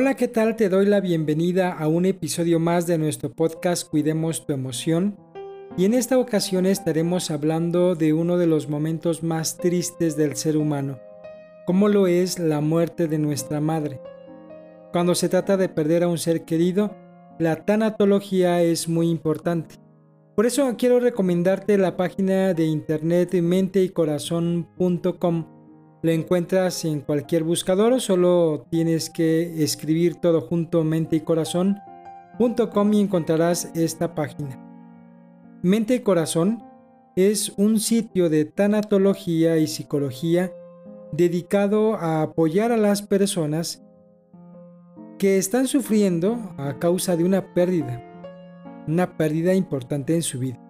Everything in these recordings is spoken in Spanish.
Hola, ¿qué tal? Te doy la bienvenida a un episodio más de nuestro podcast Cuidemos tu emoción. Y en esta ocasión estaremos hablando de uno de los momentos más tristes del ser humano, como lo es la muerte de nuestra madre. Cuando se trata de perder a un ser querido, la tanatología es muy importante. Por eso quiero recomendarte la página de internet menteycorazón.com lo encuentras en cualquier buscador solo tienes que escribir todo junto mente y corazón.com y encontrarás esta página. Mente y Corazón es un sitio de tanatología y psicología dedicado a apoyar a las personas que están sufriendo a causa de una pérdida, una pérdida importante en su vida,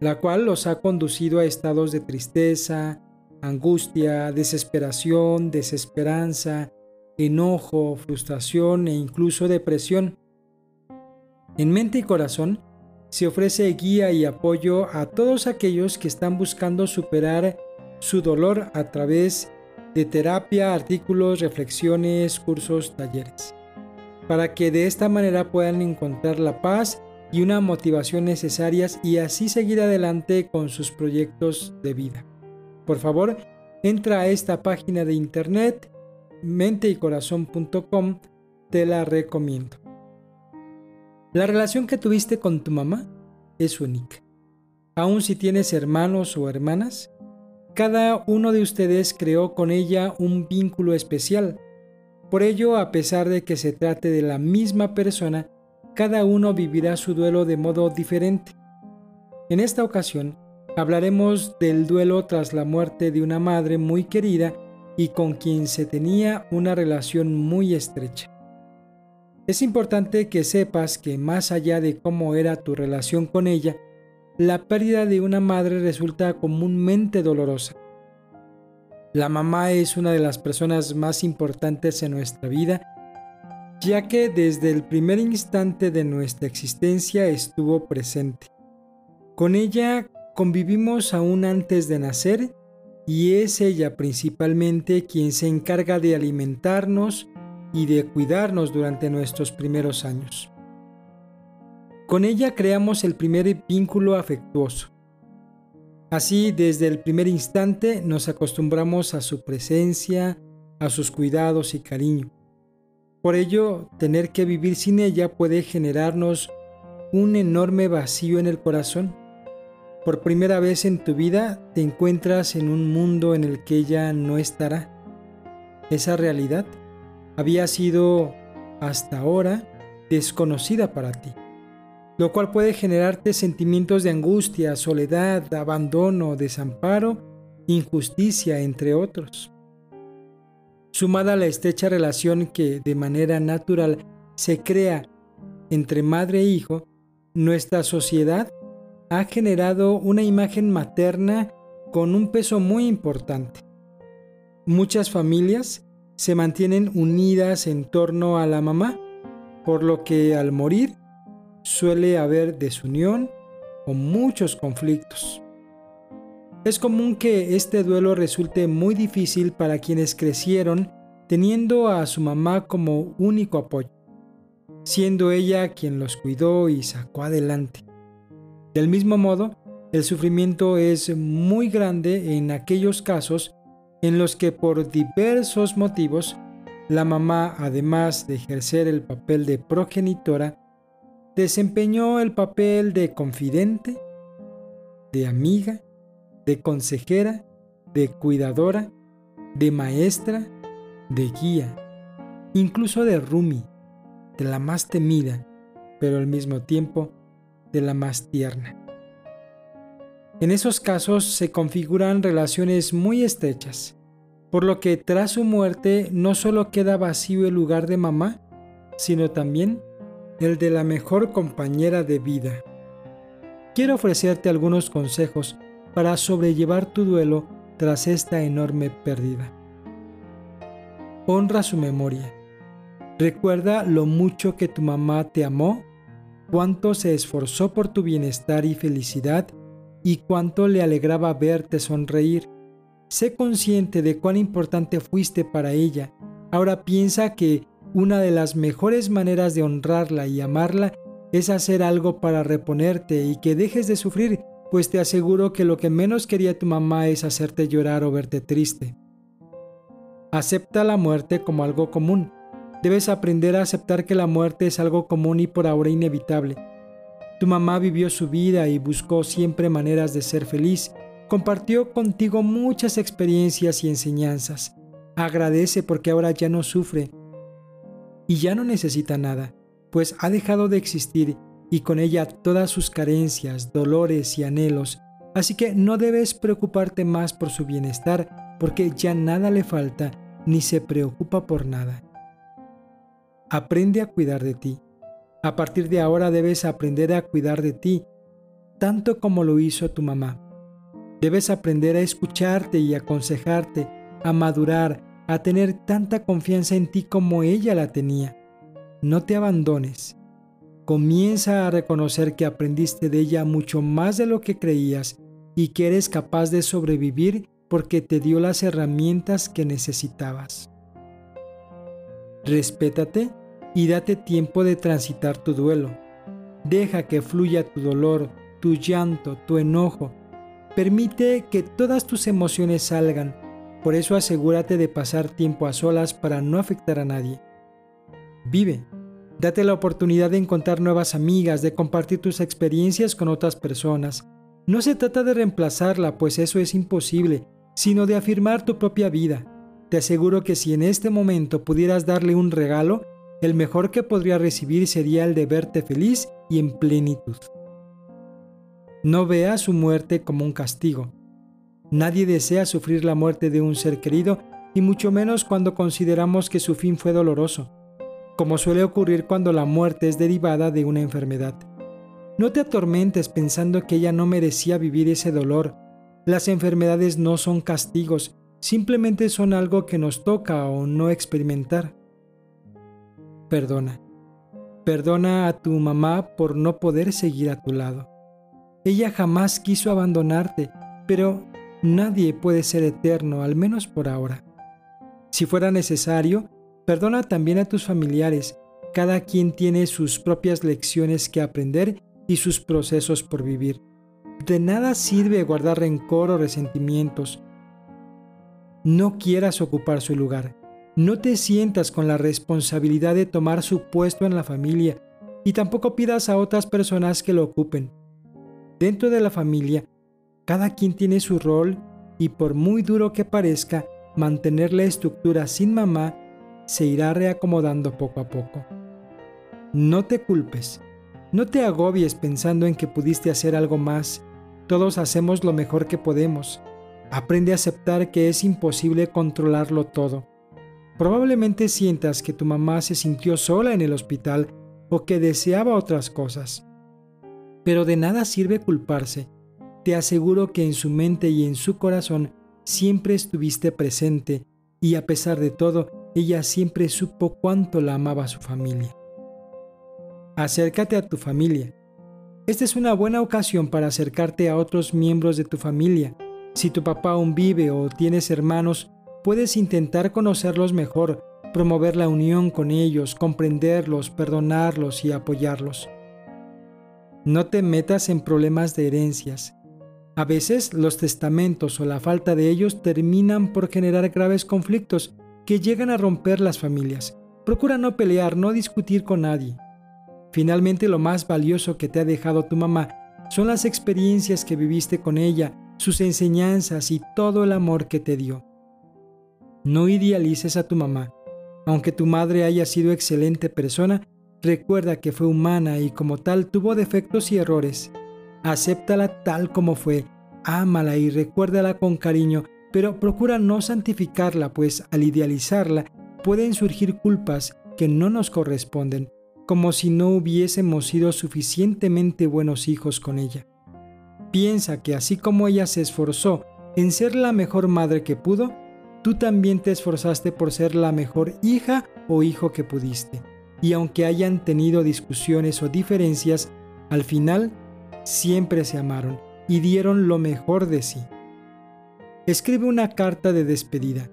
la cual los ha conducido a estados de tristeza, angustia, desesperación, desesperanza, enojo, frustración e incluso depresión. En mente y corazón se ofrece guía y apoyo a todos aquellos que están buscando superar su dolor a través de terapia, artículos, reflexiones, cursos, talleres, para que de esta manera puedan encontrar la paz y una motivación necesarias y así seguir adelante con sus proyectos de vida. Por favor, entra a esta página de internet menteycorazón.com, te la recomiendo. La relación que tuviste con tu mamá es única. Aun si tienes hermanos o hermanas, cada uno de ustedes creó con ella un vínculo especial. Por ello, a pesar de que se trate de la misma persona, cada uno vivirá su duelo de modo diferente. En esta ocasión, Hablaremos del duelo tras la muerte de una madre muy querida y con quien se tenía una relación muy estrecha. Es importante que sepas que más allá de cómo era tu relación con ella, la pérdida de una madre resulta comúnmente dolorosa. La mamá es una de las personas más importantes en nuestra vida, ya que desde el primer instante de nuestra existencia estuvo presente. Con ella convivimos aún antes de nacer y es ella principalmente quien se encarga de alimentarnos y de cuidarnos durante nuestros primeros años. Con ella creamos el primer vínculo afectuoso. Así, desde el primer instante nos acostumbramos a su presencia, a sus cuidados y cariño. Por ello, tener que vivir sin ella puede generarnos un enorme vacío en el corazón por primera vez en tu vida te encuentras en un mundo en el que ella no estará. Esa realidad había sido hasta ahora desconocida para ti, lo cual puede generarte sentimientos de angustia, soledad, abandono, desamparo, injusticia, entre otros. Sumada a la estrecha relación que de manera natural se crea entre madre e hijo, nuestra sociedad ha generado una imagen materna con un peso muy importante. Muchas familias se mantienen unidas en torno a la mamá, por lo que al morir suele haber desunión o muchos conflictos. Es común que este duelo resulte muy difícil para quienes crecieron teniendo a su mamá como único apoyo, siendo ella quien los cuidó y sacó adelante. Del mismo modo, el sufrimiento es muy grande en aquellos casos en los que por diversos motivos la mamá, además de ejercer el papel de progenitora, desempeñó el papel de confidente, de amiga, de consejera, de cuidadora, de maestra, de guía, incluso de Rumi, de la más temida, pero al mismo tiempo de la más tierna. En esos casos se configuran relaciones muy estrechas, por lo que tras su muerte no solo queda vacío el lugar de mamá, sino también el de la mejor compañera de vida. Quiero ofrecerte algunos consejos para sobrellevar tu duelo tras esta enorme pérdida. Honra su memoria. Recuerda lo mucho que tu mamá te amó cuánto se esforzó por tu bienestar y felicidad y cuánto le alegraba verte sonreír. Sé consciente de cuán importante fuiste para ella. Ahora piensa que una de las mejores maneras de honrarla y amarla es hacer algo para reponerte y que dejes de sufrir, pues te aseguro que lo que menos quería tu mamá es hacerte llorar o verte triste. Acepta la muerte como algo común. Debes aprender a aceptar que la muerte es algo común y por ahora inevitable. Tu mamá vivió su vida y buscó siempre maneras de ser feliz. Compartió contigo muchas experiencias y enseñanzas. Agradece porque ahora ya no sufre y ya no necesita nada, pues ha dejado de existir y con ella todas sus carencias, dolores y anhelos, así que no debes preocuparte más por su bienestar porque ya nada le falta ni se preocupa por nada. Aprende a cuidar de ti. A partir de ahora debes aprender a cuidar de ti, tanto como lo hizo tu mamá. Debes aprender a escucharte y aconsejarte, a madurar, a tener tanta confianza en ti como ella la tenía. No te abandones. Comienza a reconocer que aprendiste de ella mucho más de lo que creías y que eres capaz de sobrevivir porque te dio las herramientas que necesitabas. Respétate y date tiempo de transitar tu duelo. Deja que fluya tu dolor, tu llanto, tu enojo. Permite que todas tus emociones salgan por eso asegúrate de pasar tiempo a solas para no afectar a nadie. Vive. Date la oportunidad de encontrar nuevas amigas, de compartir tus experiencias con otras personas. No se trata de reemplazarla, pues eso es imposible, sino de afirmar tu propia vida. Te aseguro que si en este momento pudieras darle un regalo, el mejor que podría recibir sería el de verte feliz y en plenitud. No veas su muerte como un castigo, Nadie desea sufrir la muerte de un ser querido y mucho menos cuando consideramos que su fin fue doloroso, como suele ocurrir cuando la muerte es derivada de una enfermedad. No te atormentes pensando que ella no merecía vivir ese dolor. Las enfermedades no son castigos, simplemente son algo que nos toca o no experimentar. Perdona. Perdona a tu mamá por no poder seguir a tu lado. Ella jamás quiso abandonarte, pero Nadie puede ser eterno, al menos por ahora. Si fuera necesario, perdona también a tus familiares. Cada quien tiene sus propias lecciones que aprender y sus procesos por vivir. De nada sirve guardar rencor o resentimientos. No quieras ocupar su lugar. No te sientas con la responsabilidad de tomar su puesto en la familia y tampoco pidas a otras personas que lo ocupen. Dentro de la familia cada quien tiene su rol y por muy duro que parezca, mantener la estructura sin mamá se irá reacomodando poco a poco. No te culpes, no te agobies pensando en que pudiste hacer algo más. Todos hacemos lo mejor que podemos. Aprende a aceptar que es imposible controlarlo todo. Probablemente sientas que tu mamá se sintió sola en el hospital o que deseaba otras cosas. Pero de nada sirve culparse te aseguro que en su mente y en su corazón siempre estuviste presente y a pesar de todo, ella siempre supo cuánto la amaba su familia. Acércate a tu familia. Esta es una buena ocasión para acercarte a otros miembros de tu familia. Si tu papá aún vive o tienes hermanos, puedes intentar conocerlos mejor, promover la unión con ellos, comprenderlos, perdonarlos y apoyarlos. No te metas en problemas de herencias. A veces los testamentos o la falta de ellos terminan por generar graves conflictos que llegan a romper las familias. Procura no pelear, no discutir con nadie. Finalmente lo más valioso que te ha dejado tu mamá son las experiencias que viviste con ella, sus enseñanzas y todo el amor que te dio. No idealices a tu mamá. Aunque tu madre haya sido excelente persona, recuerda que fue humana y como tal tuvo defectos y errores acéptala tal como fue, ámala y recuérdala con cariño, pero procura no santificarla, pues al idealizarla pueden surgir culpas que no nos corresponden, como si no hubiésemos sido suficientemente buenos hijos con ella. Piensa que así como ella se esforzó en ser la mejor madre que pudo, tú también te esforzaste por ser la mejor hija o hijo que pudiste. Y aunque hayan tenido discusiones o diferencias, al final siempre se amaron y dieron lo mejor de sí. Escribe una carta de despedida.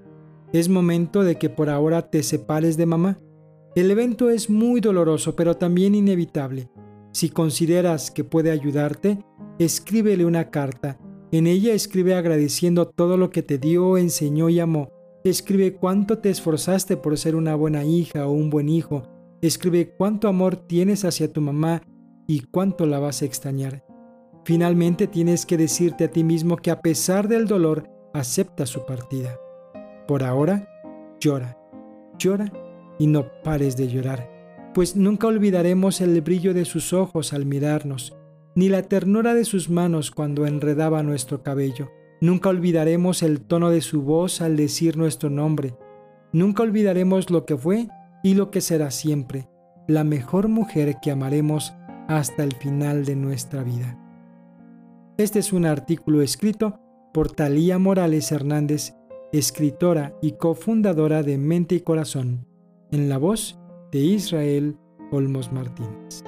Es momento de que por ahora te separes de mamá. El evento es muy doloroso, pero también inevitable. Si consideras que puede ayudarte, escríbele una carta. En ella escribe agradeciendo todo lo que te dio, enseñó y amó. Escribe cuánto te esforzaste por ser una buena hija o un buen hijo. Escribe cuánto amor tienes hacia tu mamá y cuánto la vas a extrañar. Finalmente tienes que decirte a ti mismo que a pesar del dolor, acepta su partida. Por ahora, llora, llora y no pares de llorar, pues nunca olvidaremos el brillo de sus ojos al mirarnos, ni la ternura de sus manos cuando enredaba nuestro cabello. Nunca olvidaremos el tono de su voz al decir nuestro nombre. Nunca olvidaremos lo que fue y lo que será siempre, la mejor mujer que amaremos hasta el final de nuestra vida. Este es un artículo escrito por Talía Morales Hernández, escritora y cofundadora de Mente y Corazón en la voz de Israel Olmos Martínez.